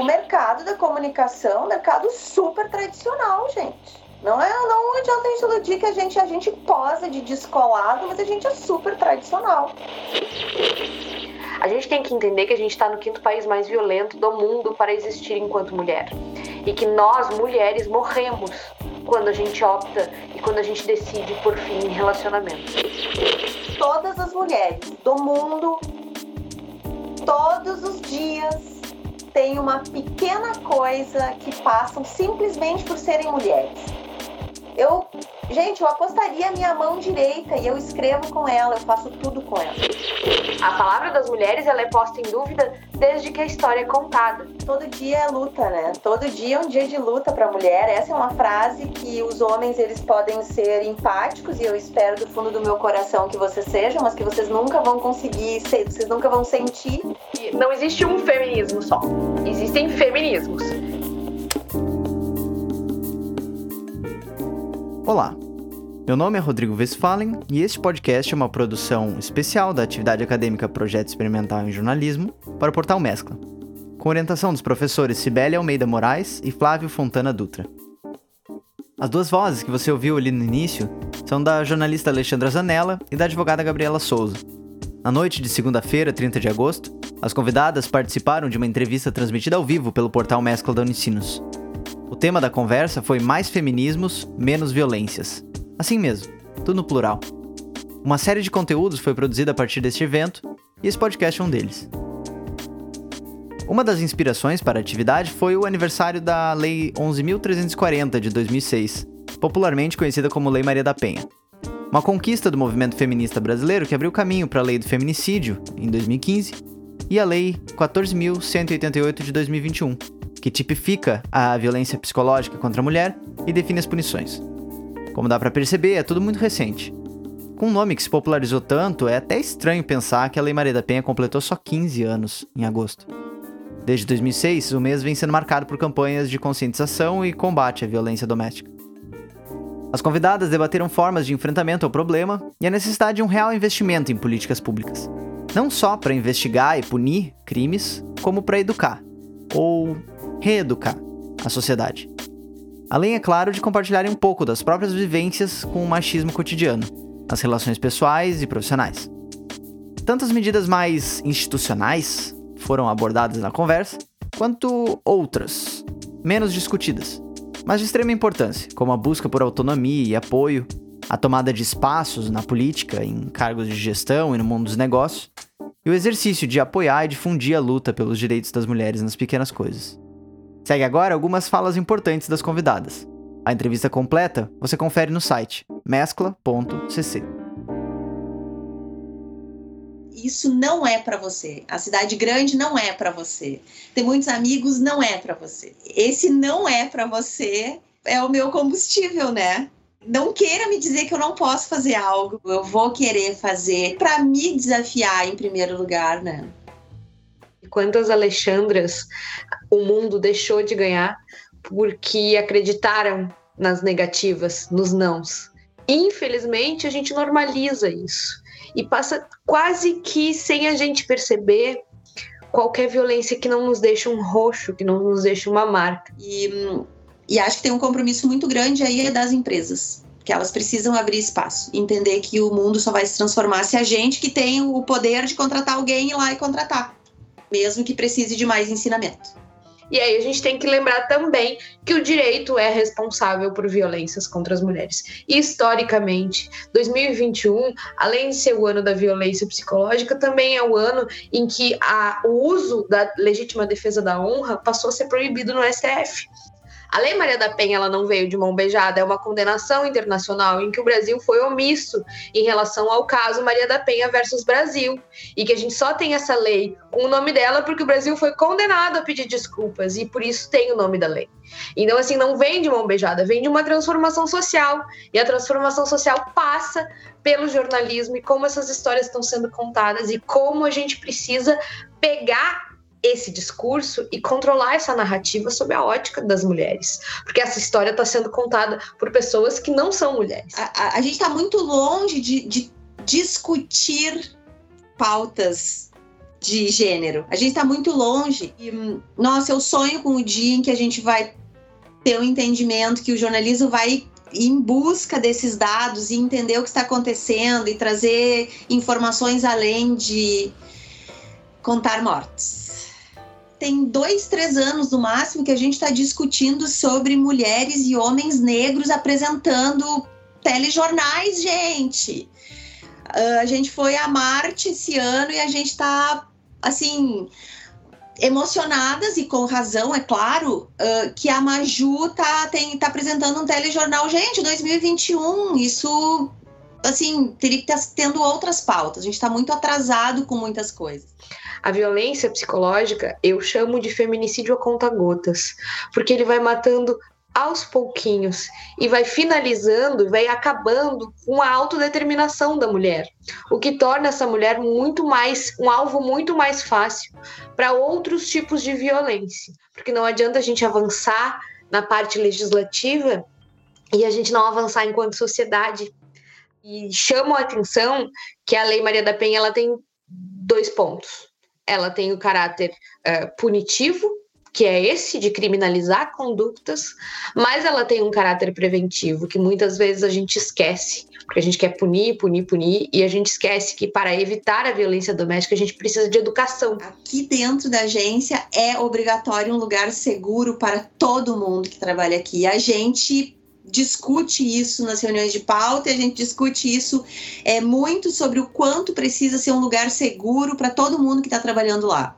o mercado da comunicação um mercado super tradicional, gente. Não, é, não adianta a gente iludir que a gente, a gente posa de descolado, mas a gente é super tradicional. A gente tem que entender que a gente está no quinto país mais violento do mundo para existir enquanto mulher. E que nós, mulheres, morremos quando a gente opta e quando a gente decide por fim em relacionamento. Todas as mulheres do mundo, todos os dias, têm uma pequena coisa que passam simplesmente por serem mulheres. Eu Gente, eu apostaria minha mão direita e eu escrevo com ela, eu faço tudo com ela. A palavra das mulheres ela é posta em dúvida desde que a história é contada. Todo dia é luta, né? Todo dia é um dia de luta para a mulher. Essa é uma frase que os homens eles podem ser empáticos e eu espero do fundo do meu coração que vocês sejam, mas que vocês nunca vão conseguir, vocês nunca vão sentir. Não existe um feminismo só. Existem feminismos. Olá, meu nome é Rodrigo Westphalen e este podcast é uma produção especial da atividade acadêmica Projeto Experimental em Jornalismo para o portal Mescla, com orientação dos professores Cibele Almeida Moraes e Flávio Fontana Dutra. As duas vozes que você ouviu ali no início são da jornalista Alexandra Zanella e da advogada Gabriela Souza. Na noite de segunda-feira, 30 de agosto, as convidadas participaram de uma entrevista transmitida ao vivo pelo portal Mescla da Unicinos. O tema da conversa foi Mais Feminismos, Menos Violências. Assim mesmo, tudo no plural. Uma série de conteúdos foi produzida a partir deste evento e esse podcast é um deles. Uma das inspirações para a atividade foi o aniversário da Lei 11.340 de 2006, popularmente conhecida como Lei Maria da Penha. Uma conquista do movimento feminista brasileiro que abriu caminho para a Lei do Feminicídio, em 2015, e a Lei 14.188 de 2021, que tipifica a violência psicológica contra a mulher e define as punições. Como dá para perceber, é tudo muito recente. Com um nome que se popularizou tanto, é até estranho pensar que a Lei Maria da Penha completou só 15 anos em agosto. Desde 2006, o mês vem sendo marcado por campanhas de conscientização e combate à violência doméstica. As convidadas debateram formas de enfrentamento ao problema e a necessidade de um real investimento em políticas públicas. Não só para investigar e punir crimes, como para educar, ou reeducar a sociedade. Além, é claro, de compartilharem um pouco das próprias vivências com o machismo cotidiano, nas relações pessoais e profissionais. Tanto as medidas mais institucionais foram abordadas na conversa, quanto outras, menos discutidas, mas de extrema importância, como a busca por autonomia e apoio, a tomada de espaços na política, em cargos de gestão e no mundo dos negócios, e o exercício de apoiar e difundir a luta pelos direitos das mulheres nas pequenas coisas. Segue agora algumas falas importantes das convidadas. A entrevista completa você confere no site mescla.cc. Isso não é para você. A cidade grande não é para você. Ter muitos amigos não é para você. Esse não é para você é o meu combustível, né? Não queira me dizer que eu não posso fazer algo. Eu vou querer fazer para me desafiar em primeiro lugar, né? Quantas Alexandras o mundo deixou de ganhar porque acreditaram nas negativas, nos nãos. Infelizmente, a gente normaliza isso e passa quase que sem a gente perceber qualquer violência que não nos deixe um roxo, que não nos deixe uma marca. E, e acho que tem um compromisso muito grande aí das empresas que elas precisam abrir espaço, entender que o mundo só vai se transformar se a gente que tem o poder de contratar alguém ir lá e contratar, mesmo que precise de mais ensinamento. E aí a gente tem que lembrar também que o direito é responsável por violências contra as mulheres. E, historicamente, 2021, além de ser o ano da violência psicológica, também é o ano em que a, o uso da legítima defesa da honra passou a ser proibido no STF. A Lei Maria da Penha ela não veio de mão beijada, é uma condenação internacional em que o Brasil foi omisso em relação ao caso Maria da Penha versus Brasil. E que a gente só tem essa lei com o nome dela porque o Brasil foi condenado a pedir desculpas e por isso tem o nome da lei. Então, assim, não vem de mão beijada, vem de uma transformação social. E a transformação social passa pelo jornalismo e como essas histórias estão sendo contadas e como a gente precisa pegar esse discurso e controlar essa narrativa sob a ótica das mulheres. Porque essa história está sendo contada por pessoas que não são mulheres. A, a, a gente está muito longe de, de discutir pautas de gênero. A gente está muito longe. E, nossa, eu sonho com o dia em que a gente vai ter um entendimento que o jornalismo vai em busca desses dados e entender o que está acontecendo e trazer informações além de contar mortes. Tem dois, três anos no máximo que a gente está discutindo sobre mulheres e homens negros apresentando telejornais, gente. Uh, a gente foi a Marte esse ano e a gente está assim emocionadas e com razão, é claro, uh, que a Maju tá, tem, tá apresentando um telejornal. Gente, 2021, isso assim, teria que estar tendo outras pautas. A gente está muito atrasado com muitas coisas. A violência psicológica eu chamo de feminicídio a conta gotas, porque ele vai matando aos pouquinhos e vai finalizando, vai acabando com a autodeterminação da mulher, o que torna essa mulher muito mais um alvo muito mais fácil para outros tipos de violência, porque não adianta a gente avançar na parte legislativa e a gente não avançar enquanto sociedade. E chamo a atenção que a Lei Maria da Penha ela tem dois pontos. Ela tem o caráter uh, punitivo que é esse de criminalizar condutas, mas ela tem um caráter preventivo que muitas vezes a gente esquece, porque a gente quer punir, punir, punir, e a gente esquece que para evitar a violência doméstica a gente precisa de educação. Aqui dentro da agência é obrigatório um lugar seguro para todo mundo que trabalha aqui. A gente discute isso nas reuniões de pauta e a gente discute isso é, muito sobre o quanto precisa ser um lugar seguro para todo mundo que está trabalhando lá.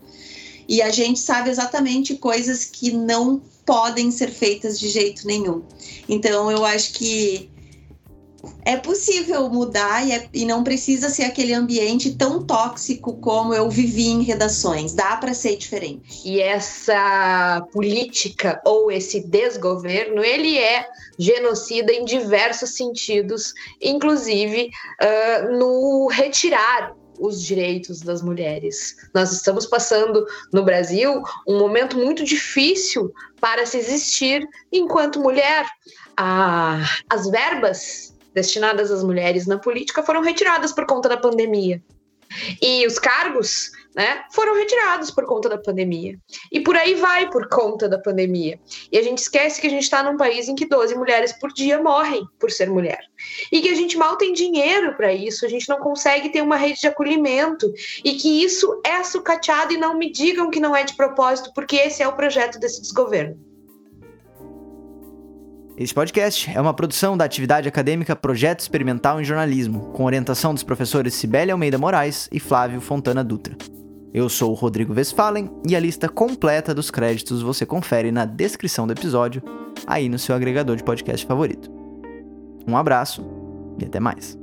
E a gente sabe exatamente coisas que não podem ser feitas de jeito nenhum. Então eu acho que é possível mudar e, é, e, não precisa ser aquele ambiente tão tóxico como eu vivi em redações. Dá para ser diferente. E essa política ou esse desgoverno, ele é genocida em diversos sentidos, inclusive uh, no retirar os direitos das mulheres. Nós estamos passando no Brasil um momento muito difícil para se existir enquanto mulher. Ah, as verbas destinadas às mulheres na política foram retiradas por conta da pandemia. E os cargos né, foram retirados por conta da pandemia. E por aí vai por conta da pandemia. E a gente esquece que a gente está num país em que 12 mulheres por dia morrem por ser mulher. E que a gente mal tem dinheiro para isso, a gente não consegue ter uma rede de acolhimento. E que isso é sucateado e não me digam que não é de propósito, porque esse é o projeto desse desgoverno. Este podcast é uma produção da atividade acadêmica Projeto Experimental em Jornalismo, com orientação dos professores Cibele Almeida Moraes e Flávio Fontana Dutra. Eu sou o Rodrigo Westphalen e a lista completa dos créditos você confere na descrição do episódio, aí no seu agregador de podcast favorito. Um abraço e até mais.